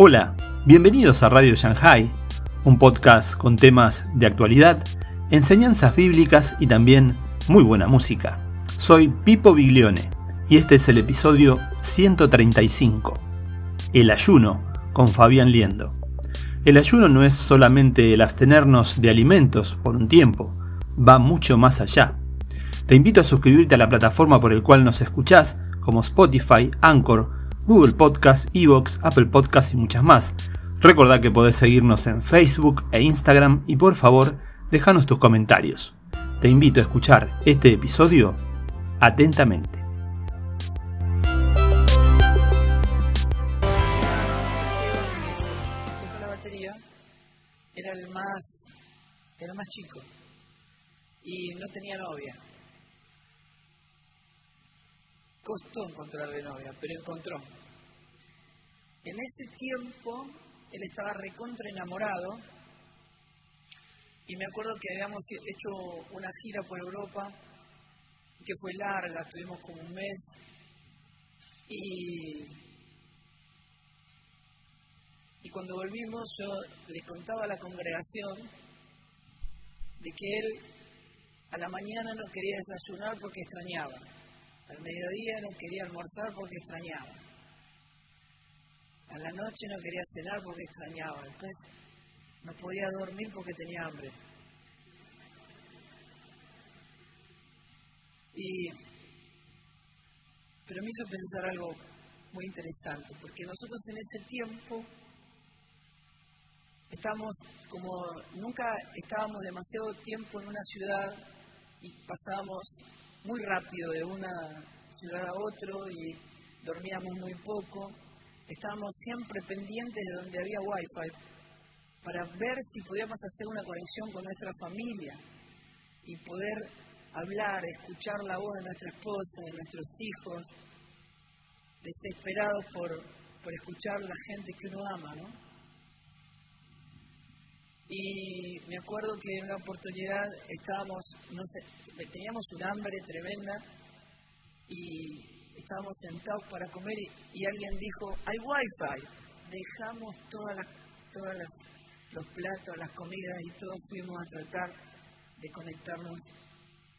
Hola, bienvenidos a Radio Shanghai, un podcast con temas de actualidad, enseñanzas bíblicas y también muy buena música. Soy Pipo Biglione y este es el episodio 135, El ayuno con Fabián Liendo. El ayuno no es solamente el abstenernos de alimentos por un tiempo, va mucho más allá. Te invito a suscribirte a la plataforma por el cual nos escuchás, como Spotify, Anchor, Google Podcast, Evox, Apple Podcast y muchas más. Recordá que podés seguirnos en Facebook e Instagram y por favor, déjanos tus comentarios. Te invito a escuchar este episodio atentamente. era el más, era más chico y no tenía novia. Costó encontrarle novia, pero encontró. En ese tiempo él estaba recontra enamorado y me acuerdo que habíamos hecho una gira por Europa que fue larga, tuvimos como un mes y, y cuando volvimos yo le contaba a la congregación de que él a la mañana no quería desayunar porque extrañaba, al mediodía no quería almorzar porque extrañaba, a la noche no quería cenar porque extrañaba, después no podía dormir porque tenía hambre. Y, pero me hizo pensar algo muy interesante, porque nosotros en ese tiempo estamos como nunca estábamos demasiado tiempo en una ciudad y pasábamos muy rápido de una ciudad a otro y dormíamos muy poco. Estábamos siempre pendientes de donde había wifi para ver si podíamos hacer una conexión con nuestra familia y poder hablar, escuchar la voz de nuestra esposa, de nuestros hijos, desesperados por, por escuchar la gente que uno ama, ¿no? Y me acuerdo que en una oportunidad estábamos, no sé, teníamos un hambre tremenda y estábamos sentados para comer y, alguien dijo, hay wifi. Dejamos todas los platos, las comidas y todos fuimos a tratar de conectarnos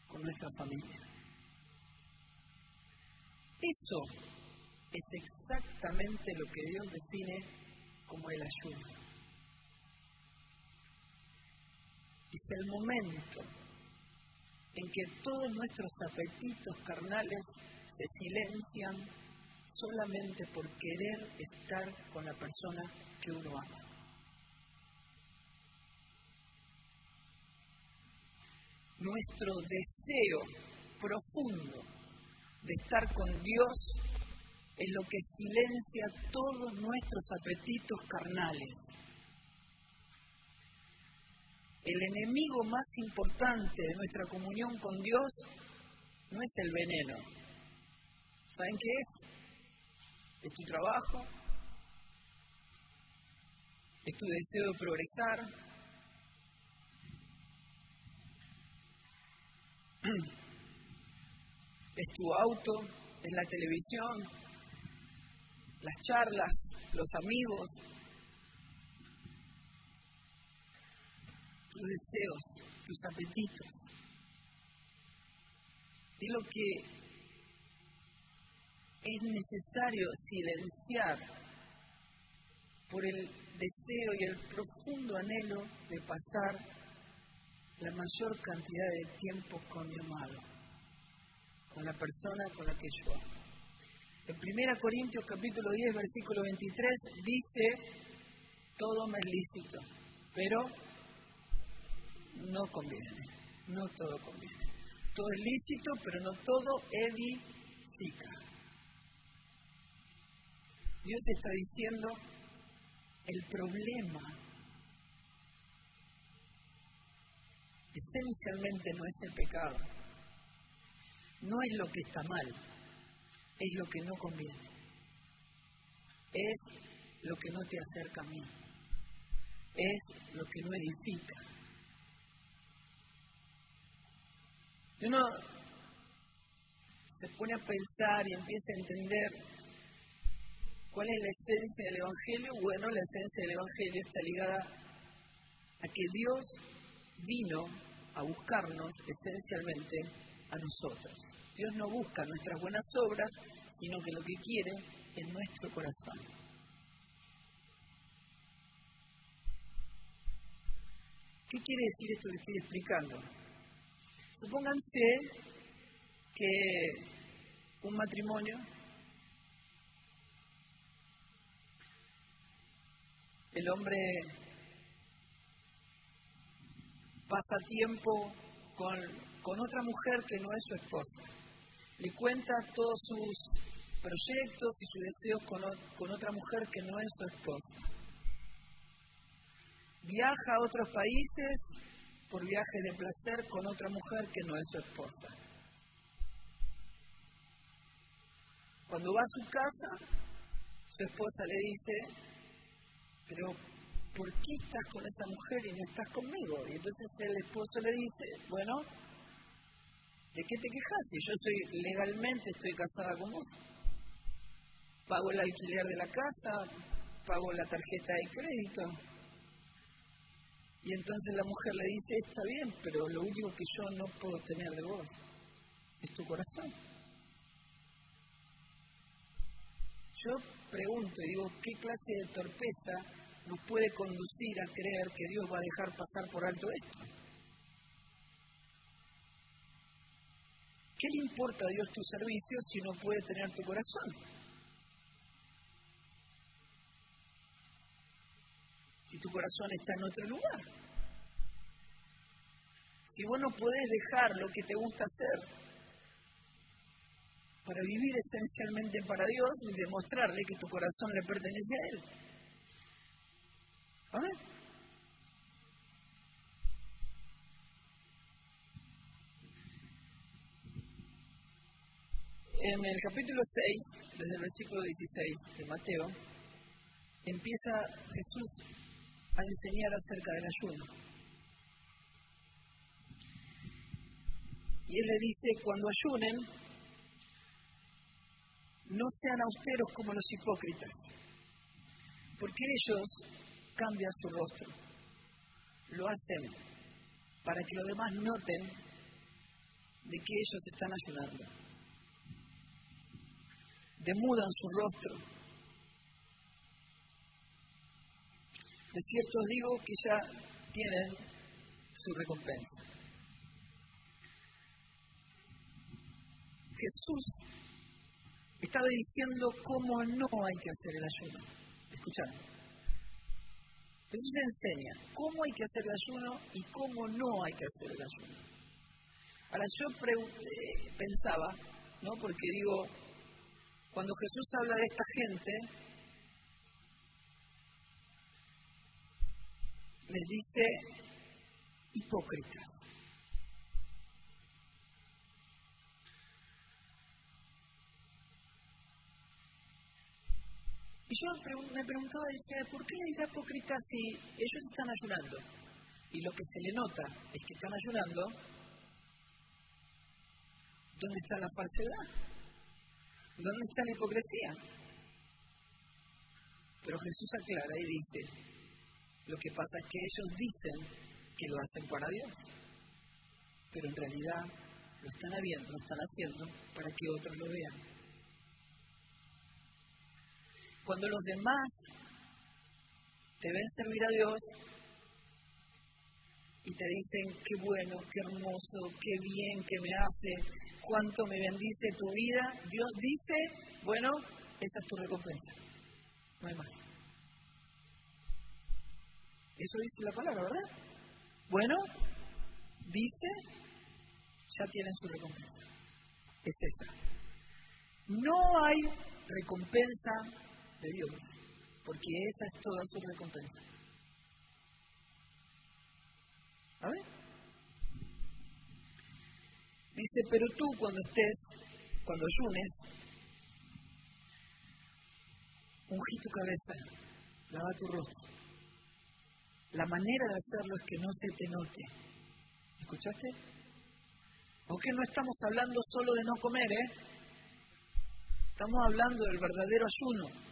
con nuestra familia. Eso es exactamente lo que Dios define como el ayuno. es el momento en que todos nuestros apetitos carnales se silencian solamente por querer estar con la persona que uno ama. Nuestro deseo profundo de estar con Dios es lo que silencia todos nuestros apetitos carnales el enemigo más importante de nuestra comunión con Dios no es el veneno. ¿Saben qué es? Es tu trabajo, es tu deseo de progresar, es tu auto, es la televisión, las charlas, los amigos, tus deseos, tus apetitos. Y lo que es necesario silenciar por el deseo y el profundo anhelo de pasar la mayor cantidad de tiempo con mi amado, con la persona con la que yo amo. En 1 Corintios capítulo 10, versículo 23 dice, todo me es lícito, pero no conviene, no todo conviene. Todo es lícito, pero no todo edifica. Dios está diciendo, el problema esencialmente no es el pecado, no es lo que está mal, es lo que no conviene, es lo que no te acerca a mí, es lo que no edifica. Y uno se pone a pensar y empieza a entender ¿Cuál es la esencia del Evangelio? Bueno, la esencia del Evangelio está ligada a que Dios vino a buscarnos esencialmente a nosotros. Dios no busca nuestras buenas obras, sino que lo que quiere es nuestro corazón. ¿Qué quiere decir esto que estoy explicando? Supónganse que un matrimonio el hombre pasa tiempo con, otra mujer que no es su esposa. Le cuenta todos sus proyectos y sus deseos con, con otra mujer que no es su esposa. Viaja a otros países por viajes de placer con otra mujer que no es su esposa. Cuando va a su casa, su esposa le dice, pero ¿por qué estás con esa mujer y no estás conmigo? Y entonces el esposo le dice, bueno, ¿de qué te quejas? Si yo soy legalmente estoy casada con vos. Pago el alquiler de la casa, pago la tarjeta de crédito, y entonces la mujer le dice, está bien, pero lo único que yo no puedo tener de vos es tu corazón. Yo pregunto, digo, ¿qué clase de torpeza nos puede conducir a creer que Dios va a dejar pasar por alto esto? ¿Qué le importa a Dios tu servicio si no puede tener tu corazón? si tu corazón está en otro lugar. Si vos no podés dejar lo que te gusta hacer para vivir esencialmente para Dios y demostrarle que tu corazón le pertenece a Él. En el capítulo 6, desde el versículo 16 de Mateo, empieza Jesús a enseñar acerca del ayuno. Y él le dice, cuando ayunen, no sean austeros como los hipócritas, porque ellos cambian su rostro. Lo hacen para que los demás noten de que ellos están ayunando. Demudan su rostro De cierto digo que ya tienen su recompensa. Jesús estaba diciendo cómo no hay que hacer el ayuno. Jesús enseña cómo hay que hacer el ayuno y cómo no hay que hacer el ayuno. Ahora yo eh, pensaba, ¿no? Porque digo, cuando Jesús habla de esta gente, les dice hipócritas. Y yo me preguntaba, decía, ¿por qué hay hipócritas si ellos están ayunando? Y lo que se le nota es que están ayunando. ¿Dónde está la falsedad? ¿Dónde está la hipocresía? Pero Jesús aclara y dice, lo que pasa es que ellos dicen que lo hacen para Dios, pero en realidad lo están haciendo, lo están haciendo para que otros lo vean. Cuando los demás te ven servir a Dios y te dicen qué bueno, qué hermoso, qué bien que me hace, cuánto me bendice tu vida, Dios dice, bueno, esa es tu recompensa. No hay más. Eso dice la palabra, ¿verdad? Bueno, dice, ya tienen su recompensa. Es esa. No hay recompensa de Dios, porque esa es toda su recompensa. ¿A? Dice, pero tú cuando estés, cuando ayunes, ungí tu cabeza, lava tu rostro la manera de hacerlo es que no se te note. ¿Escuchaste? Aunque no estamos hablando solo de no comer, ¿eh? Estamos hablando del verdadero ayuno.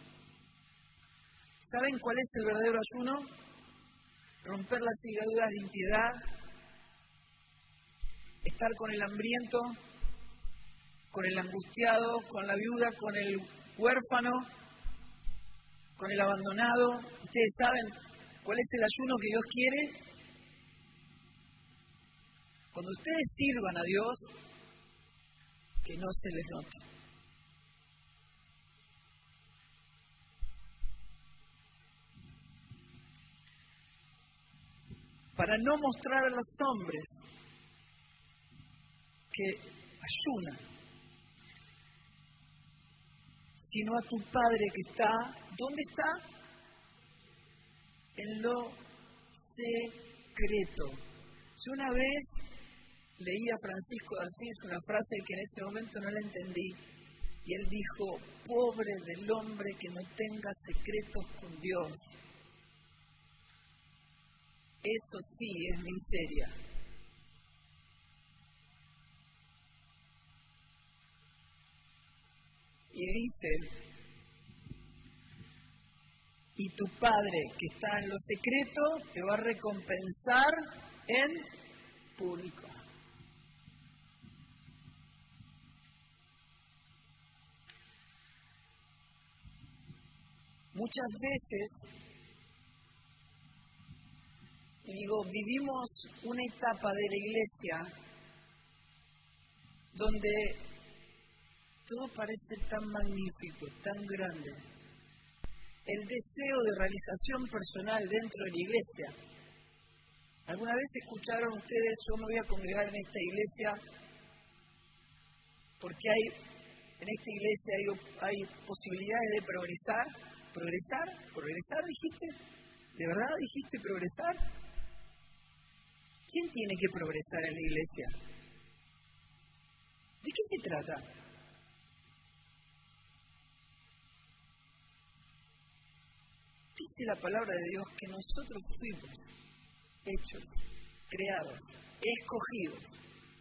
¿Saben cuál es el verdadero ayuno? Romper las ligaduras de impiedad, estar con el hambriento, con el angustiado, con la viuda, con el huérfano, con el abandonado. Ustedes saben cuál es el ayuno que Dios quiere. Cuando ustedes sirvan a Dios, que no se les note. Para no mostrar a los hombres que ayunan, sino a tu Padre que está, ¿dónde está? En lo secreto. Si una vez leía a Francisco de Asís una frase que en ese momento no la entendí, y él dijo, pobre del hombre que no tenga secretos con Dios. Eso sí es miseria. Y dice, y tu Padre que está en lo secreto te va a recompensar en público. Muchas veces, digo, vivimos una etapa de la iglesia donde todo parece tan magnífico, tan grande. El deseo de realización personal dentro de la iglesia. ¿Alguna vez escucharon ustedes, yo me voy a congregar en esta iglesia porque hay, en esta iglesia hay, hay posibilidades de progresar? ¿Progresar? ¿Progresar dijiste? ¿De verdad dijiste progresar? ¿Quién tiene que progresar en la iglesia? ¿De qué se trata? Dice la palabra de Dios que nosotros fuimos hechos, creados, escogidos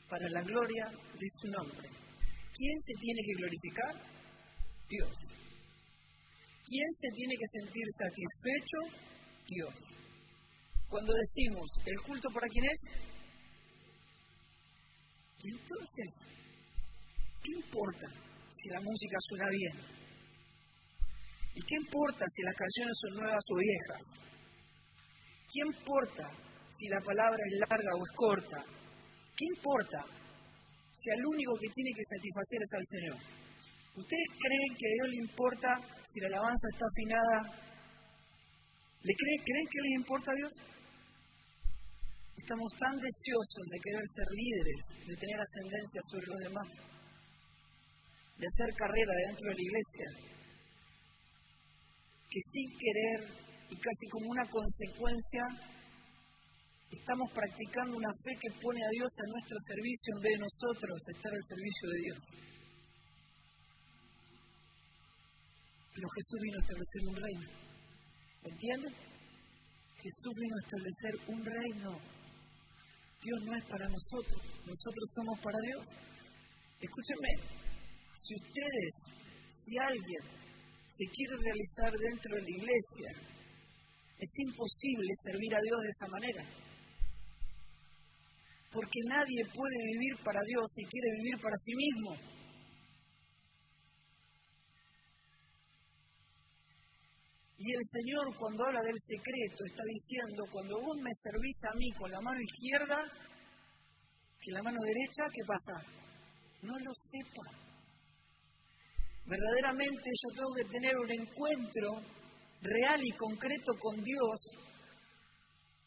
para la gloria de su nombre. ¿Quién se tiene que glorificar? Dios. ¿Quién se tiene que sentir satisfecho? Dios. Cuando decimos, ¿el culto para quién es? Entonces, ¿qué importa si la música suena bien? ¿Y qué importa si las canciones son nuevas o viejas? ¿Qué importa si la palabra es larga o es corta? ¿Qué importa si al único que tiene que satisfacer es al Señor? ¿Ustedes creen que a Dios le importa si la alabanza está afinada, ¿le creen, creen que le importa a Dios? Estamos tan deseosos de querer ser líderes, de tener ascendencia sobre los demás, de hacer carrera dentro de la iglesia, que sin querer y casi como una consecuencia, estamos practicando una fe que pone a Dios a nuestro servicio en vez de nosotros estar al servicio de Dios. Pero Jesús vino a establecer un reino. ¿Entienden? Jesús vino a establecer un reino. Dios no es para nosotros, nosotros somos para Dios. Escúchenme, si ustedes, si alguien se quiere realizar dentro de la iglesia, es imposible servir a Dios de esa manera. Porque nadie puede vivir para Dios si quiere vivir para sí mismo. Y el Señor cuando habla del secreto está diciendo, cuando vos me servís a mí con la mano izquierda, que la mano derecha, ¿qué pasa? No lo sepa. Verdaderamente yo tengo que tener un encuentro real y concreto con Dios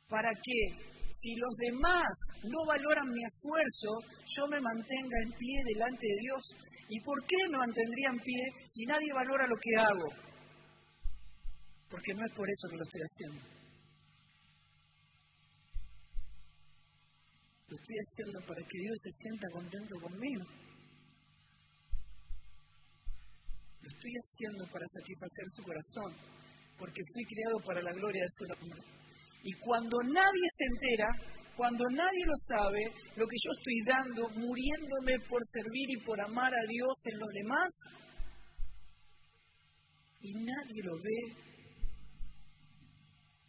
para que si los demás no valoran mi esfuerzo, yo me mantenga en pie delante de Dios. ¿Y por qué me mantendría en pie si nadie valora lo que hago? Porque no es por eso que lo estoy haciendo. Lo estoy haciendo para que Dios se sienta contento conmigo. Lo estoy haciendo para satisfacer su corazón, porque fui creado para la gloria de su nombre. Y cuando nadie se entera, cuando nadie lo sabe, lo que yo estoy dando, muriéndome por servir y por amar a Dios en los demás, y nadie lo ve,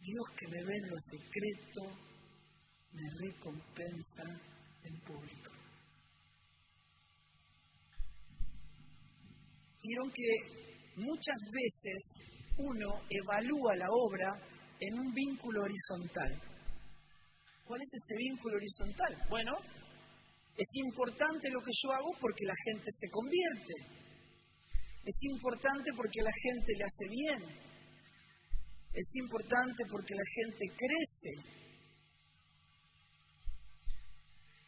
Dios que me ve en lo secreto, me recompensa en público. Vieron que muchas veces uno evalúa la obra en un vínculo horizontal. ¿Cuál es ese vínculo horizontal? Bueno, es importante lo que yo hago porque la gente se convierte. Es importante porque la gente le hace bien. Es importante porque la gente crece.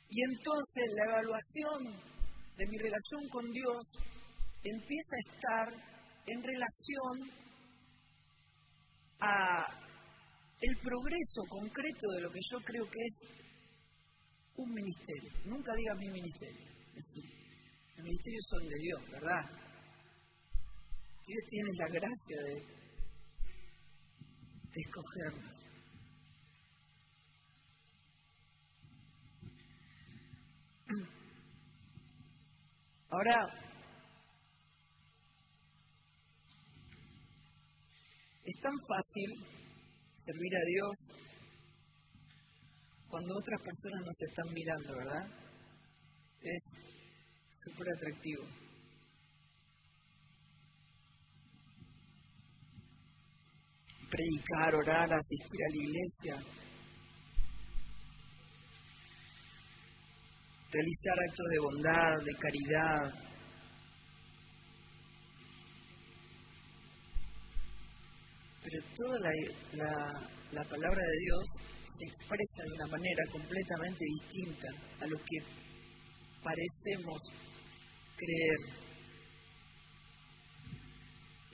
Y entonces la evaluación de mi relación con Dios empieza a estar en relación a el progreso concreto de lo que yo creo que es un ministerio. Nunca diga mi ministerio. Los ministerios son de Dios, ¿verdad? Dios tiene la gracia de escogernos. Ahora, es tan fácil servir a Dios cuando otras personas nos están mirando, ¿verdad? Es súper atractivo. Predicar, orar, asistir a la iglesia, realizar actos de bondad, de caridad, pero toda la, palabra de Dios se expresa de una manera completamente distinta a lo que parecemos creer.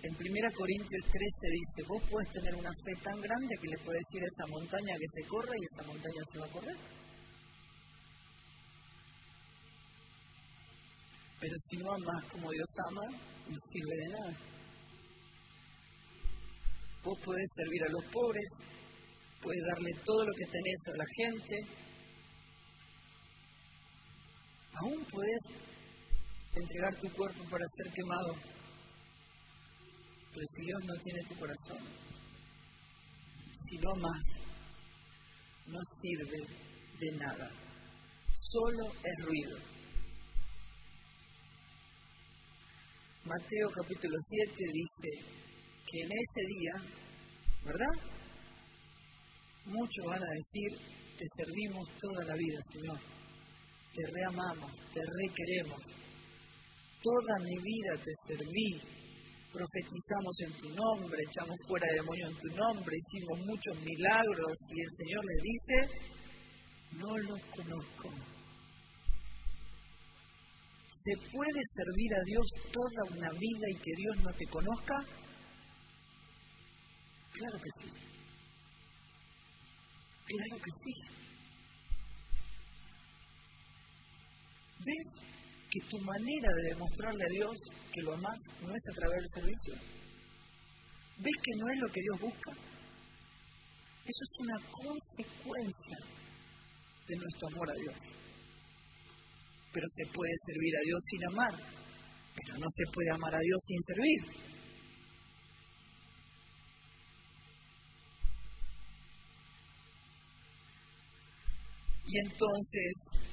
En 1 Corintios 13 dice, vos puedes tener una fe tan grande que le puedes decir a esa montaña que se corra y esa montaña se va a correr. Pero si no amas como Dios ama, no sirve de nada. Vos podés servir a los pobres, puedes darle todo lo que tenés a la gente. Aún puedes entregar tu cuerpo para ser quemado. Pero si Dios no tiene tu corazón, si no más, no sirve de nada. Solo es ruido. Mateo capítulo 7 dice, que en ese día, ¿verdad? Muchos van a decir, te servimos toda la vida, Señor. Te reamamos, te requeremos. Toda mi vida te serví. Profetizamos en tu nombre, echamos fuera demonios en tu nombre, hicimos muchos milagros y el Señor les dice, no los conozco. ¿Se puede servir a Dios toda una vida y que Dios no te conozca? Claro que sí. Claro que sí. ¿Ves que tu manera de demostrarle a Dios que lo amas no es a través del servicio? ¿Ves que no es lo que Dios busca? Eso es una consecuencia de nuestro amor a Dios. Pero se puede servir a Dios sin amar, pero no se puede amar a Dios sin servir. Y entonces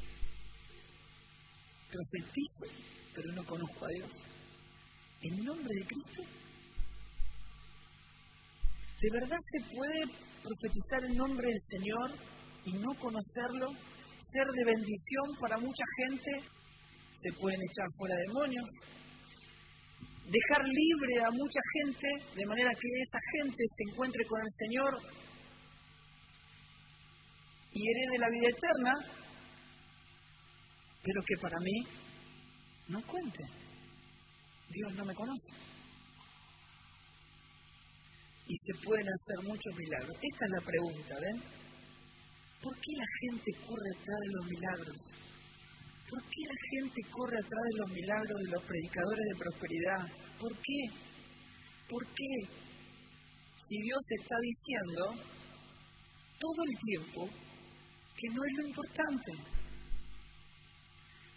profetizo, pero no conozco a Dios. ¿En nombre de Cristo? ¿De verdad se puede profetizar en nombre del Señor y no conocerlo? Ser de bendición para mucha gente. Se pueden echar fuera demonios. Dejar libre a mucha gente de manera que esa gente se encuentre con el Señor y de la vida eterna, pero que para mí no cuente. Dios no me conoce. Y se pueden hacer muchos milagros. Esta es la pregunta, ¿ven? ¿Por qué la gente corre atrás de los milagros? ¿Por qué la gente corre atrás de los milagros de los predicadores de prosperidad? ¿Por qué? ¿Por qué? Si Dios está diciendo todo el tiempo que no es lo importante.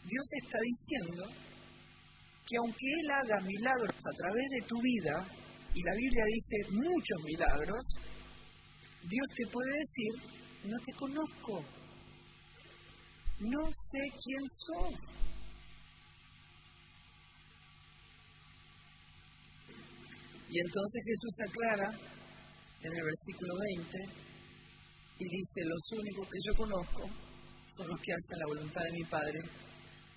Dios está diciendo que aunque Él haga milagros a través de tu vida, y la Biblia dice muchos milagros, Dios te puede decir, no te conozco, no sé quién sos. Y entonces Jesús aclara en el versículo 20 y dice, los únicos que yo conozco son los que hacen la voluntad de mi Padre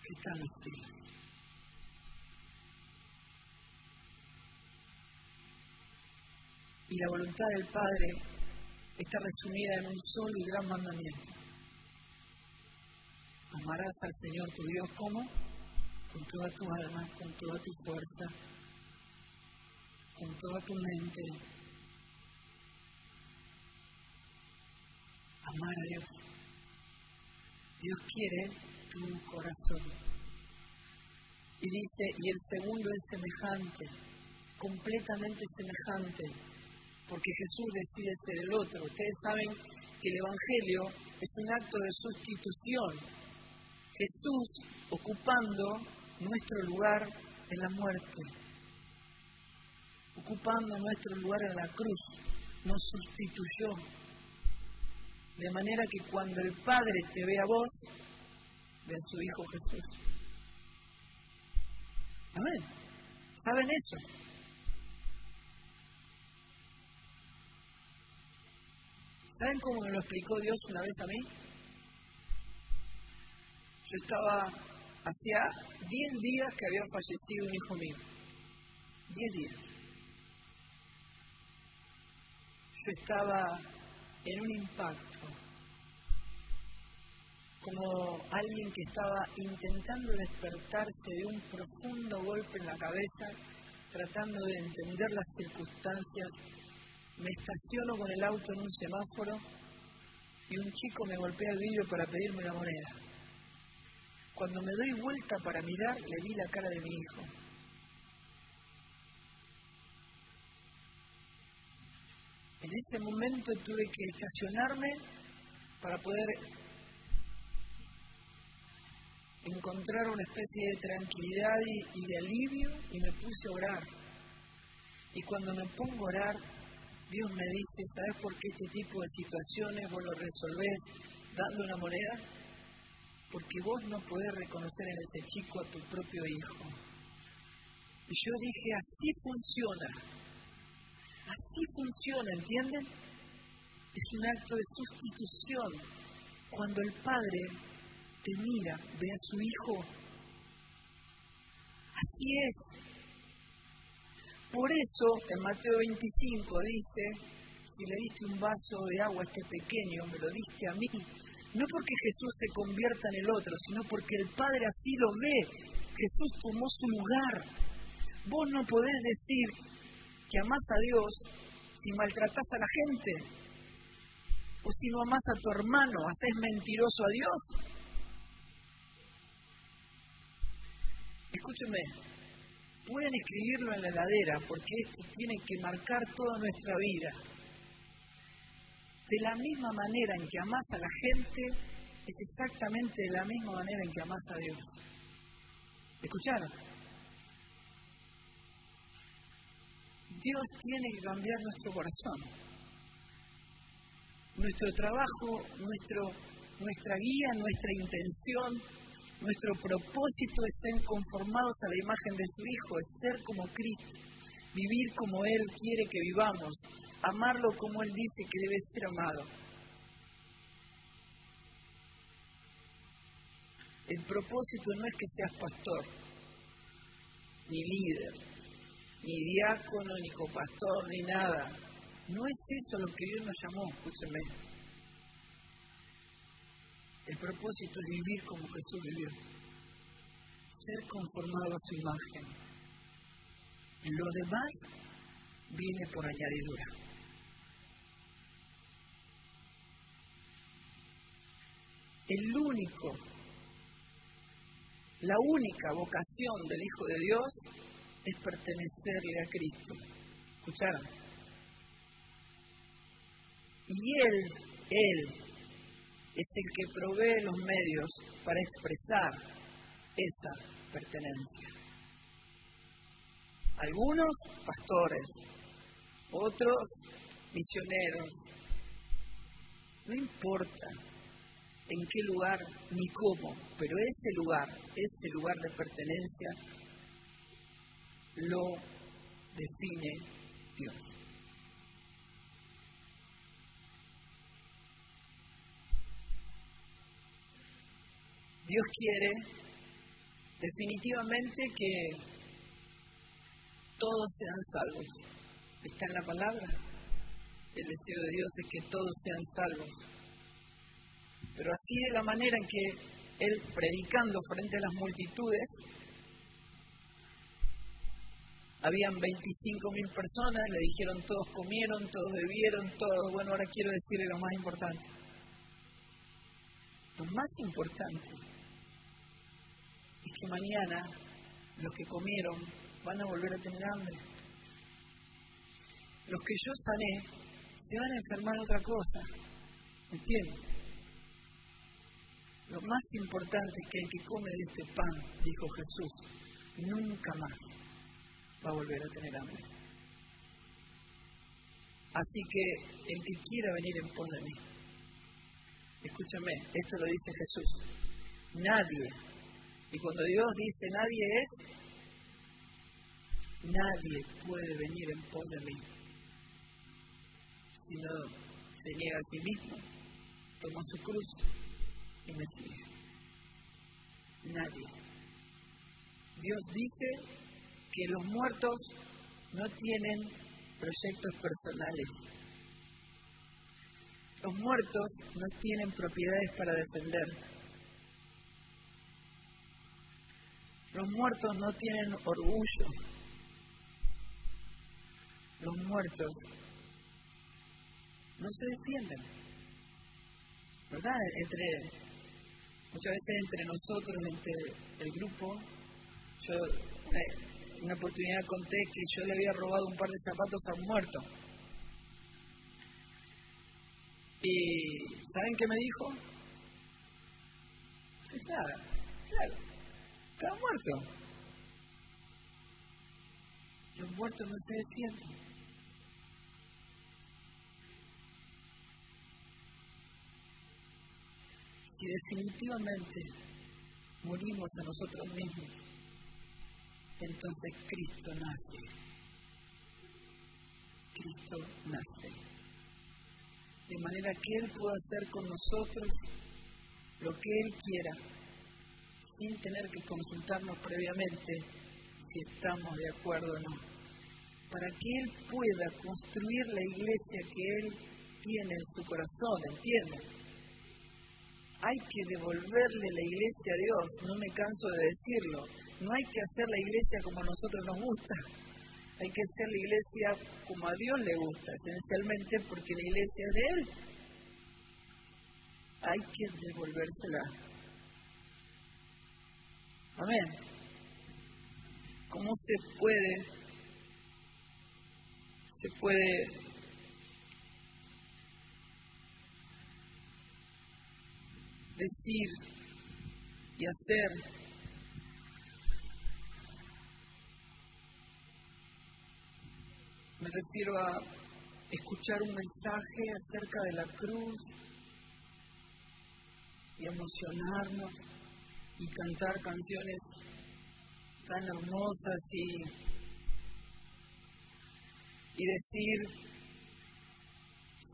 que está en los cielos. Y la voluntad del Padre está resumida en un solo y gran mandamiento. Amarás al Señor tu Dios como? Con toda tu alma, con toda tu fuerza, con toda tu mente. Amar a Dios. Dios quiere tu corazón. Y dice, y el segundo es semejante, completamente semejante porque Jesús decide ser el otro. Ustedes saben que el Evangelio es un acto de sustitución. Jesús ocupando nuestro lugar en la muerte, ocupando nuestro lugar en la cruz, nos sustituyó. De manera que cuando el Padre te ve a vos, a su Hijo Jesús. Amén. ¿Saben eso? ¿Saben cómo me lo explicó Dios una vez a mí? Yo estaba, hacía 10 días que había fallecido un hijo mío. 10 días. Yo estaba en un impacto, como alguien que estaba intentando despertarse de un profundo golpe en la cabeza, tratando de entender las circunstancias me estaciono con el auto en un semáforo y un chico me golpea el vidrio para pedirme una moneda. Cuando me doy vuelta para mirar, le vi la cara de mi hijo. En ese momento tuve que estacionarme para poder encontrar una especie de tranquilidad y, de alivio y me puse a orar. Y cuando me pongo a orar, Dios me dice, ¿sabes por qué este tipo de situaciones vos lo resolvés dando una moneda? Porque vos no podés reconocer en ese chico a tu propio hijo. Y yo dije, así funciona. Así funciona, ¿entienden? Es un acto de sustitución. Cuando el padre te mira, ve a su hijo. Así es. Por eso, en Mateo 25 dice, si le diste un vaso de agua a este pequeño, me lo diste a mí. No porque Jesús se convierta en el otro, sino porque el Padre así lo ve. Jesús tomó su lugar. Vos no podés decir que amás a Dios si maltratás a la gente. O si no amás a tu hermano, haces mentiroso a Dios. Pueden escribirlo en la heladera porque esto tiene que marcar toda nuestra vida. De la misma manera en que amas a la gente, es exactamente de la misma manera en que amas a Dios. ¿Escucharon? Dios tiene que cambiar nuestro corazón. Nuestro trabajo, nuestro, nuestra guía, nuestra intención, nuestro propósito es ser conformados a la imagen de su Hijo, es ser como Cristo, vivir como Él quiere que vivamos, amarlo como Él dice que debe ser amado. El propósito no es que seas pastor, ni líder, ni diácono, ni copastor, ni nada. No es eso lo que Dios nos llamó, escúchenme. El propósito es vivir como Jesús vivió, ser conformado a su imagen. Lo demás viene por añadidura. El único, la única vocación del Hijo de Dios es pertenecerle a Cristo. ¿Escucharon? Y Él, Él, es el que provee los medios para expresar esa pertenencia. Algunos pastores, otros misioneros, No importa en qué lugar ni cómo, pero ese lugar, ese lugar de pertenencia, lo define Dios. Dios quiere definitivamente que todos sean salvos. Está en la palabra. El deseo de Dios es que todos sean salvos. Pero así de la manera en que Él, predicando frente a las multitudes, habían 25 mil personas, le dijeron todos comieron, todos bebieron, todos, bueno, ahora quiero decirle lo más importante. Lo más importante mañana los que comieron van a volver a tener hambre. Los que yo sané se van a enfermar otra cosa. ¿Entiendes? Lo más importante es que el que come de este pan, dijo Jesús, nunca más va a volver a tener hambre. Así que el que quiera venir en pos de mí, escúchame, esto lo dice Jesús, nadie, y cuando Dios dice nadie es, nadie puede venir en pos de mí sino se niega a sí mismo, toma su cruz y me sigue. Nadie. Dios dice que los muertos no tienen proyectos personales. Los muertos no tienen propiedades para defender. Los muertos no tienen orgullo. Los muertos no se defienden. ¿Verdad? Entre, muchas veces entre nosotros, entre el grupo, yo una, una oportunidad conté que yo le había robado un par de zapatos a un muerto. Y ¿saben qué me dijo? Nada, claro, estaba muerto. Los muertos no se defienden. si definitivamente morimos a nosotros mismos, entonces Cristo nace. Cristo nace. De manera que Él pueda hacer con nosotros lo que Él quiera, sin tener que consultarnos previamente si estamos de acuerdo o no. Para que Él pueda construir la iglesia que Él tiene en su corazón, ¿entienden? hay que devolverle la iglesia a Dios, no me canso de decirlo. No hay que hacer la iglesia como a nosotros nos gusta, hay que hacer la iglesia como a Dios le gusta, esencialmente porque la iglesia es de Él. Hay que devolvérsela. Amén. ¿Cómo se puede, se puede decir y hacer. Me refiero a escuchar un mensaje acerca de la cruz y emocionarnos y cantar canciones tan hermosas y, y decir,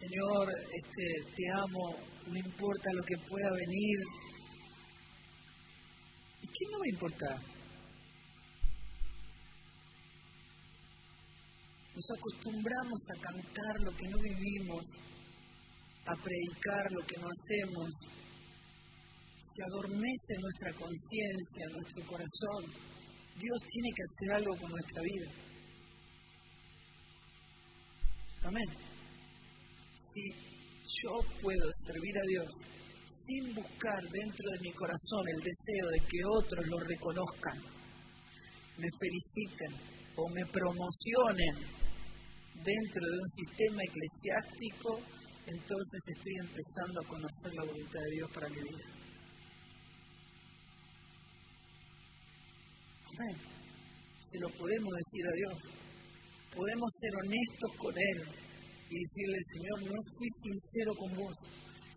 Señor, este, te amo, no importa lo que pueda venir. ¿Y qué no va a importar? Nos acostumbramos a cantar lo que no vivimos, a predicar lo que no hacemos. Se adormece nuestra conciencia, nuestro corazón. Dios tiene que hacer algo con nuestra vida. Amén. Sí yo puedo servir a Dios sin buscar dentro de mi corazón el deseo de que otros lo reconozcan, me feliciten o me promocionen dentro de un sistema eclesiástico, entonces estoy empezando a conocer la voluntad de Dios para mi vida. Se lo podemos decir a Dios. Podemos ser honestos con Él y decirle, Señor, no fui sincero con vos,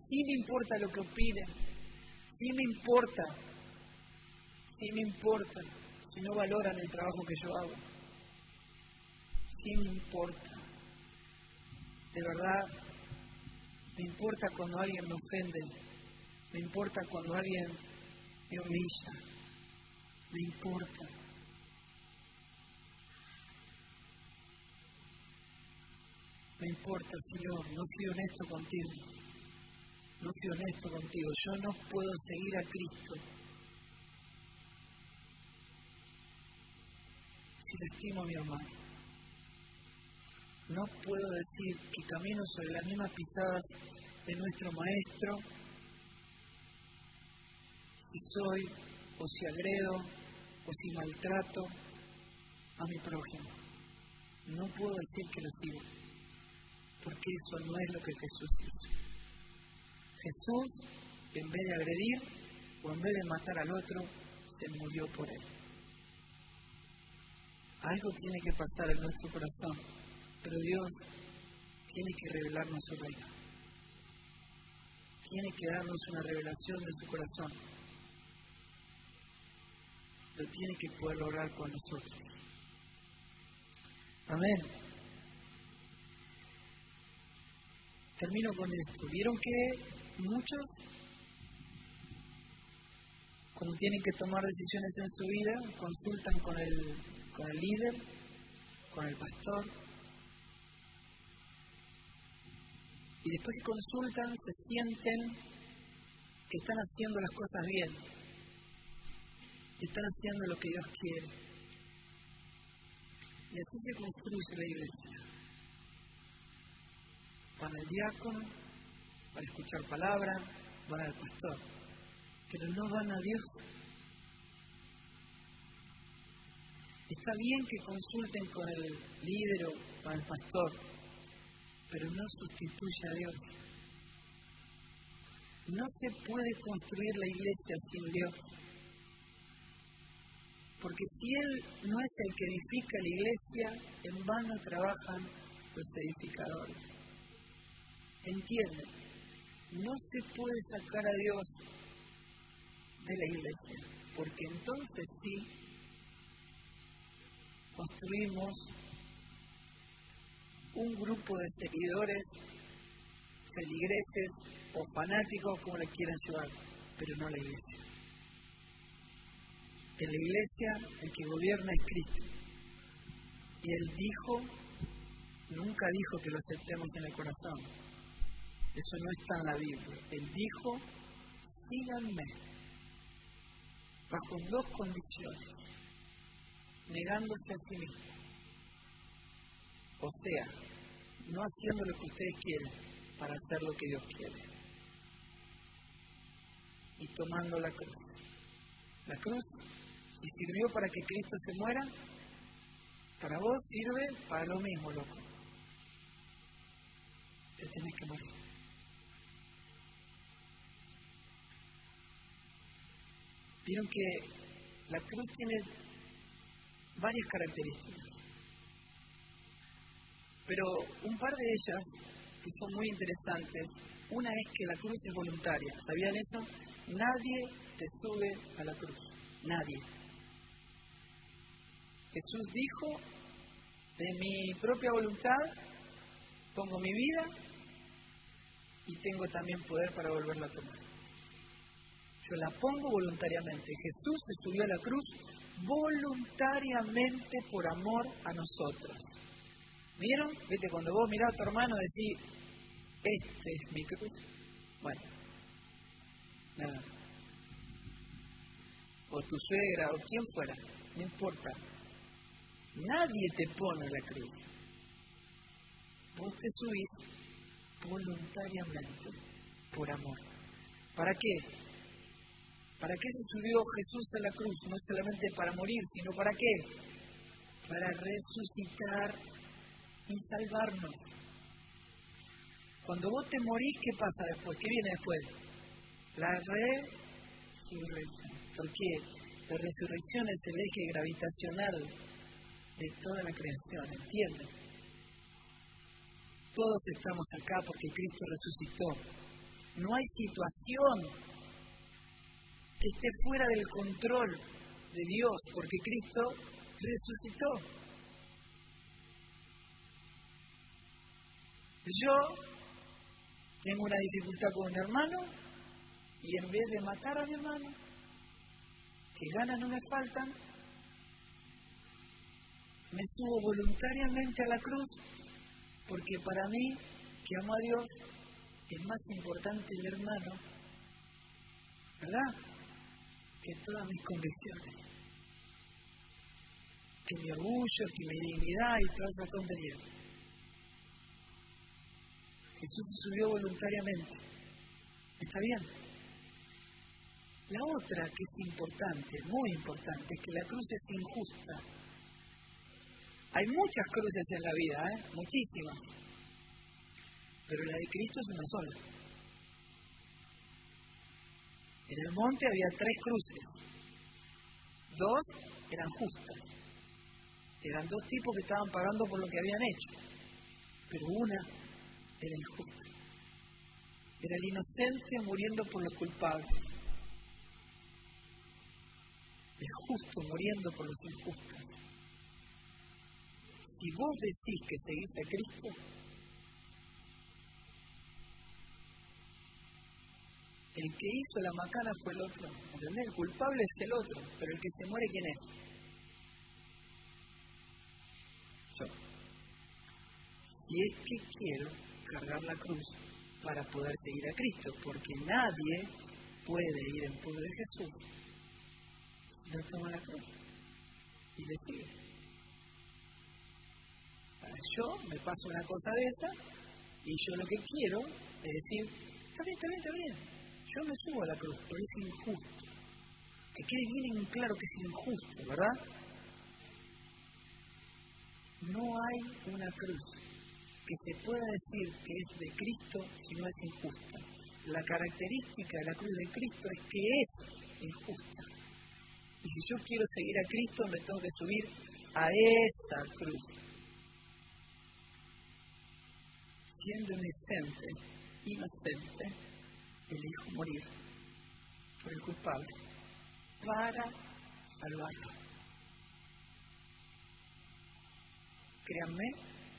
Sí me importa lo que opinen, sí me importa, sí me importa si no valoran el trabajo que yo hago. Sí me importa. De verdad, me importa cuando alguien me ofende, me importa cuando alguien me humilla, me importa. Me importa, Señor, no fui honesto contigo. No fui honesto contigo. Yo no puedo seguir a Cristo si estimo a mi hermano. No puedo decir que camino sobre las mismas pisadas de nuestro Maestro si soy o si agredo o si maltrato a mi prójimo. No puedo decir que lo sigo, porque eso no es lo que Jesús hizo. Jesús, en vez de agredir o en vez de matar al otro, se murió por él. Algo tiene que pasar en nuestro corazón, pero Dios tiene que revelarnos su reino. Tiene que darnos una revelación de su corazón. Tiene que poder lograr con nosotros. Amén. Termino con esto. ¿Vieron que muchos, cuando tienen que tomar decisiones en su vida, consultan con el con el líder, con el pastor. Y después que consultan, se sienten que están haciendo las cosas bien, están haciendo lo que Dios quiere. Y así se construye la iglesia. Van al diácono, para escuchar palabra, van al pastor, pero no van a Dios. Está bien que consulten con el líder o con el pastor, pero no sustituye a Dios. No se puede construir la iglesia sin Dios. Porque si Él no es el que edifica la iglesia, en vano trabajan los edificadores. Entienden, no se puede sacar a Dios de la iglesia, porque entonces sí construimos un grupo de seguidores, feligreses o fanáticos, como le quieran llevar, pero no la iglesia. En la iglesia el que gobierna es Cristo. Y Él dijo, nunca dijo que lo aceptemos en el corazón. Eso no está en la Biblia. Él dijo, síganme, bajo dos condiciones negándose a sí mismo. O sea, no haciendo lo que ustedes quieren para hacer lo que Dios quiere. Y tomando la cruz. La cruz, si sirvió para que Cristo se muera, para vos sirve para lo mismo, loco. Te tenés que morir. Vieron que la cruz tiene varias características. Pero un par de ellas que son muy interesantes, una es que la cruz es voluntaria. ¿Sabían eso? Nadie te sube a la cruz. Nadie. Jesús dijo, de mi propia voluntad pongo mi vida y tengo también poder para volverla a tomar. Yo la pongo voluntariamente. Jesús se subió a la cruz voluntariamente por amor a nosotros. ¿Vieron? Viste, cuando vos mirás a tu hermano decís, este es mi cruz. Bueno, nada. O tu suegra, o quien fuera, no importa. Nadie te pone la cruz. Vos te subís voluntariamente por amor. ¿Para qué? ¿Para qué se subió Jesús a la cruz? No solamente para morir, sino para qué? Para resucitar y salvarnos. Cuando vos te morís, ¿qué pasa después? ¿Qué viene después? La resurrección. Porque la resurrección es el eje gravitacional de toda la creación, ¿entienden? Todos estamos acá porque Cristo resucitó. No hay situación que esté fuera del control de Dios, porque Cristo resucitó. Yo tengo una dificultad con un hermano y en vez de matar a mi hermano, que ganas no me faltan, me subo voluntariamente a la cruz porque para mí, que amo a Dios, es más importante el hermano, ¿verdad? Que todas mis convicciones, que mi orgullo, que mi dignidad y todas esas tonterías. Jesús se subió voluntariamente. ¿Está bien? La otra que es importante, muy importante, es que la cruz es injusta. Hay muchas cruces en la vida, ¿eh? muchísimas. Pero la de Cristo es una sola. En el monte había tres cruces. Dos eran justas. Eran dos tipos que estaban pagando por lo que habían hecho. Pero una era injusta. Era el inocente muriendo por los culpables. El justo muriendo por los injustos. Si vos decís que seguís a Cristo, el que hizo la macana fue el otro. ¿Entendés? El culpable es el otro, pero el que se muere, ¿quién es? Yo. Si es que quiero cargar la cruz para poder seguir a Cristo, porque nadie puede ir en pos de Jesús si no toma la cruz y le sigue. Yo me paso una cosa de esa y yo lo que quiero es decir, está bien, está bien, está bien, yo me subo a la cruz, pero es injusto. Que quede bien claro que es injusto, ¿verdad? No hay una cruz que se pueda decir que es de Cristo si no es injusta. La característica de la cruz de Cristo es que es injusta. Y si yo quiero seguir a Cristo, me tengo que subir a esa cruz. Siendo inocente, inocente, elijo morir por el culpable para salvarlo. Créanme,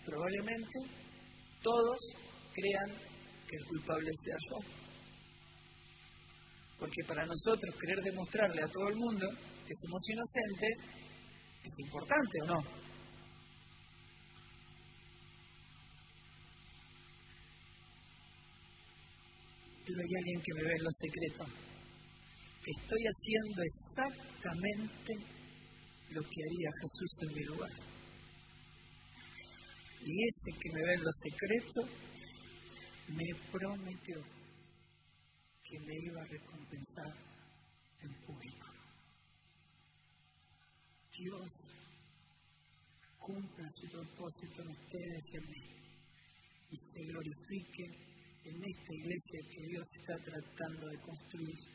probablemente todos crean que el culpable sea yo. Porque para nosotros querer demostrarle a todo el mundo que somos inocentes es importante o no. Pero hay alguien que me ve en los secretos. Estoy haciendo exactamente lo que haría Jesús en mi lugar. Y ese que me ve en lo secreto me prometió que me iba a recompensar en público. Dios cumpla su propósito en ustedes y en mí y se glorifique en esta iglesia que Dios está tratando de construir